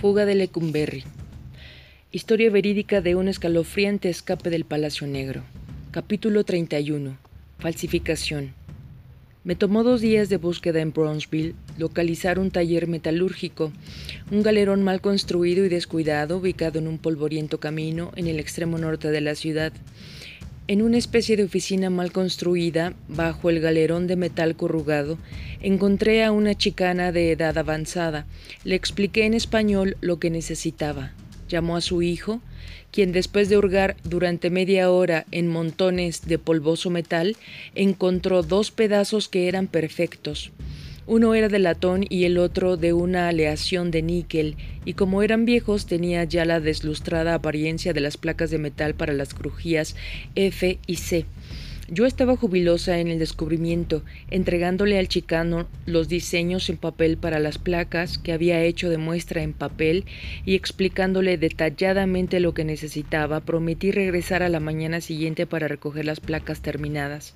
Fuga de Lecumberri. Historia verídica de un escalofriante escape del Palacio Negro. Capítulo 31. Falsificación. Me tomó dos días de búsqueda en Bronzeville localizar un taller metalúrgico, un galerón mal construido y descuidado ubicado en un polvoriento camino en el extremo norte de la ciudad. En una especie de oficina mal construida, bajo el galerón de metal corrugado, encontré a una chicana de edad avanzada. Le expliqué en español lo que necesitaba. Llamó a su hijo, quien después de hurgar durante media hora en montones de polvoso metal, encontró dos pedazos que eran perfectos. Uno era de latón y el otro de una aleación de níquel, y como eran viejos tenía ya la deslustrada apariencia de las placas de metal para las crujías F y C. Yo estaba jubilosa en el descubrimiento, entregándole al chicano los diseños en papel para las placas que había hecho de muestra en papel y explicándole detalladamente lo que necesitaba, prometí regresar a la mañana siguiente para recoger las placas terminadas.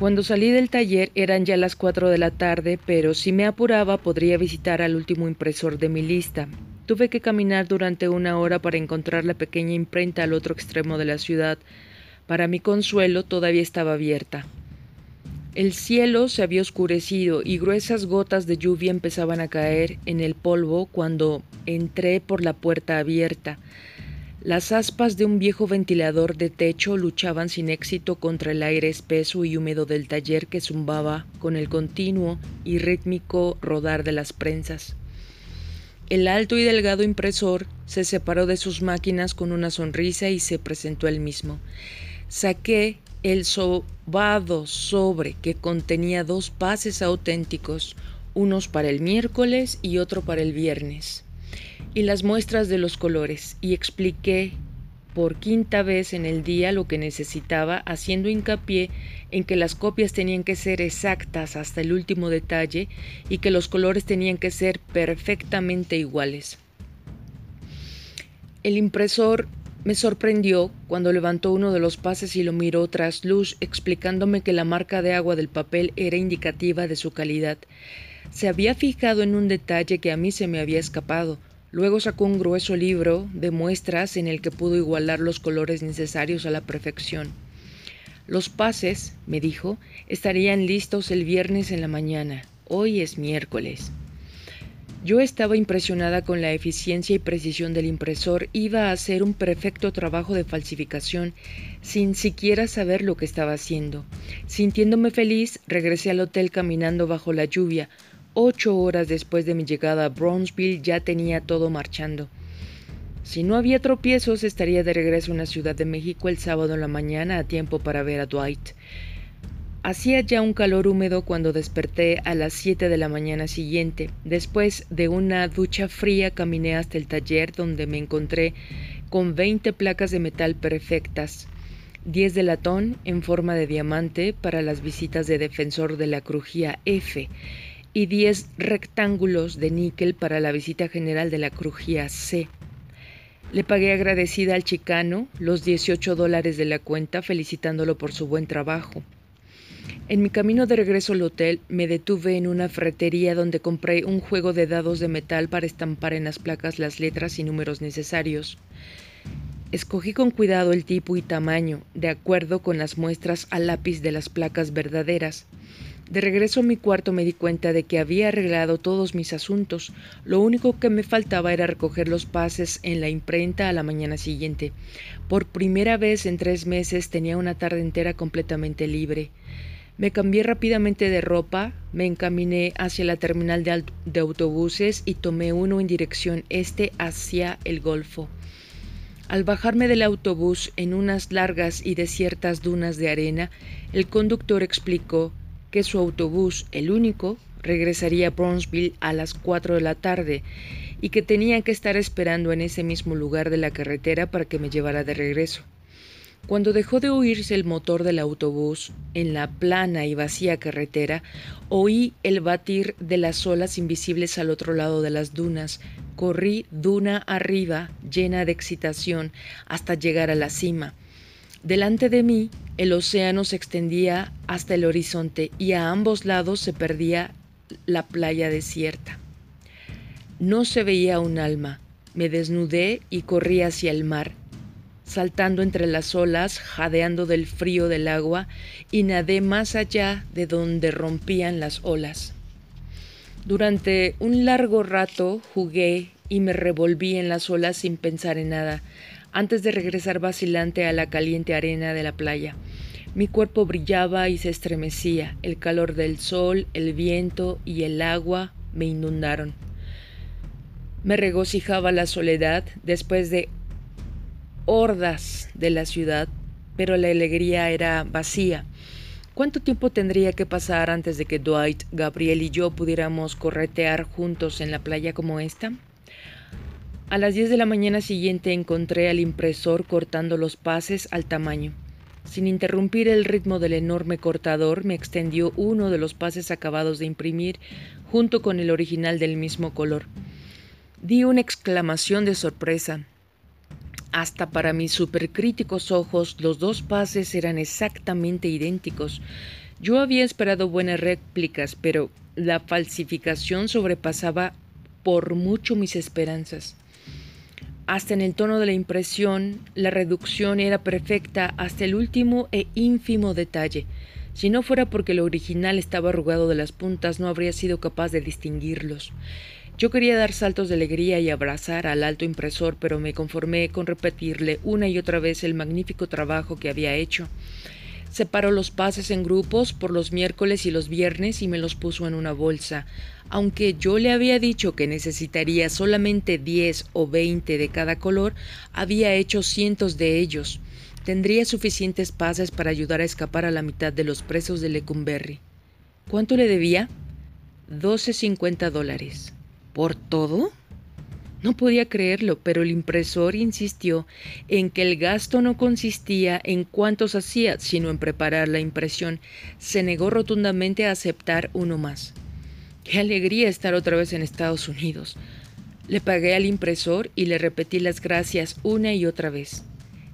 Cuando salí del taller eran ya las cuatro de la tarde, pero si me apuraba podría visitar al último impresor de mi lista. Tuve que caminar durante una hora para encontrar la pequeña imprenta al otro extremo de la ciudad. Para mi consuelo todavía estaba abierta. El cielo se había oscurecido y gruesas gotas de lluvia empezaban a caer en el polvo cuando entré por la puerta abierta. Las aspas de un viejo ventilador de techo luchaban sin éxito contra el aire espeso y húmedo del taller que zumbaba con el continuo y rítmico rodar de las prensas. El alto y delgado impresor se separó de sus máquinas con una sonrisa y se presentó él mismo. Saqué el sobado sobre que contenía dos pases auténticos, unos para el miércoles y otro para el viernes y las muestras de los colores y expliqué por quinta vez en el día lo que necesitaba, haciendo hincapié en que las copias tenían que ser exactas hasta el último detalle y que los colores tenían que ser perfectamente iguales. El impresor me sorprendió cuando levantó uno de los pases y lo miró tras luz, explicándome que la marca de agua del papel era indicativa de su calidad. Se había fijado en un detalle que a mí se me había escapado, Luego sacó un grueso libro de muestras en el que pudo igualar los colores necesarios a la perfección. Los pases, me dijo, estarían listos el viernes en la mañana. Hoy es miércoles. Yo estaba impresionada con la eficiencia y precisión del impresor. Iba a hacer un perfecto trabajo de falsificación sin siquiera saber lo que estaba haciendo. Sintiéndome feliz, regresé al hotel caminando bajo la lluvia, Ocho horas después de mi llegada a Brownsville ya tenía todo marchando. Si no había tropiezos, estaría de regreso en la Ciudad de México el sábado en la mañana a tiempo para ver a Dwight. Hacía ya un calor húmedo cuando desperté a las siete de la mañana siguiente. Después de una ducha fría caminé hasta el taller donde me encontré con veinte placas de metal perfectas, diez de latón en forma de diamante para las visitas de defensor de la crujía F y 10 rectángulos de níquel para la visita general de la crujía C. Le pagué agradecida al chicano los 18 dólares de la cuenta felicitándolo por su buen trabajo. En mi camino de regreso al hotel me detuve en una ferretería donde compré un juego de dados de metal para estampar en las placas las letras y números necesarios. Escogí con cuidado el tipo y tamaño, de acuerdo con las muestras a lápiz de las placas verdaderas. De regreso a mi cuarto me di cuenta de que había arreglado todos mis asuntos. Lo único que me faltaba era recoger los pases en la imprenta a la mañana siguiente. Por primera vez en tres meses tenía una tarde entera completamente libre. Me cambié rápidamente de ropa, me encaminé hacia la terminal de, autobuses y tomé uno en dirección este hacia el Golfo. Al bajarme del autobús en unas largas y desiertas dunas de arena, el conductor explicó que su autobús, el único, regresaría a Brownsville a las cuatro de la tarde y que tenía que estar esperando en ese mismo lugar de la carretera para que me llevara de regreso. Cuando dejó de oírse el motor del autobús en la plana y vacía carretera, oí el batir de las olas invisibles al otro lado de las dunas. Corrí duna arriba, llena de excitación, hasta llegar a la cima. Delante de mí el océano se extendía hasta el horizonte y a ambos lados se perdía la playa desierta. No se veía un alma. Me desnudé y corrí hacia el mar, saltando entre las olas, jadeando del frío del agua, y nadé más allá de donde rompían las olas. Durante un largo rato jugué y me revolví en las olas sin pensar en nada, antes de regresar vacilante a la caliente arena de la playa. Mi cuerpo brillaba y se estremecía, el calor del sol, el viento y el agua me inundaron. Me regocijaba la soledad después de hordas de la ciudad, pero la alegría era vacía. ¿Cuánto tiempo tendría que pasar antes de que Dwight, Gabriel y yo pudiéramos corretear juntos en la playa como esta? A las 10 de la mañana siguiente encontré al impresor cortando los pases al tamaño. Sin interrumpir el ritmo del enorme cortador, me extendió uno de los pases acabados de imprimir junto con el original del mismo color. Di una exclamación de sorpresa. Hasta para mis supercríticos ojos los dos pases eran exactamente idénticos. Yo había esperado buenas réplicas, pero la falsificación sobrepasaba por mucho mis esperanzas. Hasta en el tono de la impresión, la reducción era perfecta hasta el último e ínfimo detalle. Si no fuera porque el original estaba arrugado de las puntas, no habría sido capaz de distinguirlos. Yo quería dar saltos de alegría y abrazar al alto impresor, pero me conformé con repetirle una y otra vez el magnífico trabajo que había hecho. Separó los pases en grupos por los miércoles y los viernes y me los puso en una bolsa. Aunque yo le había dicho que necesitaría solamente 10 o 20 de cada color, había hecho cientos de ellos. Tendría suficientes pases para ayudar a escapar a la mitad de los presos de Lecumberri. ¿Cuánto le debía? Doce cincuenta dólares. ¿Por todo? No podía creerlo, pero el impresor insistió en que el gasto no consistía en cuántos hacía, sino en preparar la impresión. Se negó rotundamente a aceptar uno más. Qué alegría estar otra vez en Estados Unidos. Le pagué al impresor y le repetí las gracias una y otra vez.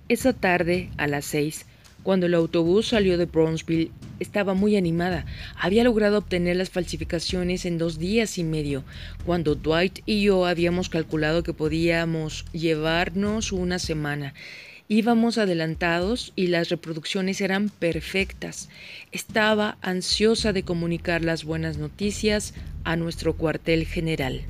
Esa tarde, a las seis, cuando el autobús salió de Brownsville, estaba muy animada. Había logrado obtener las falsificaciones en dos días y medio, cuando Dwight y yo habíamos calculado que podíamos llevarnos una semana. Íbamos adelantados y las reproducciones eran perfectas. Estaba ansiosa de comunicar las buenas noticias a nuestro cuartel general.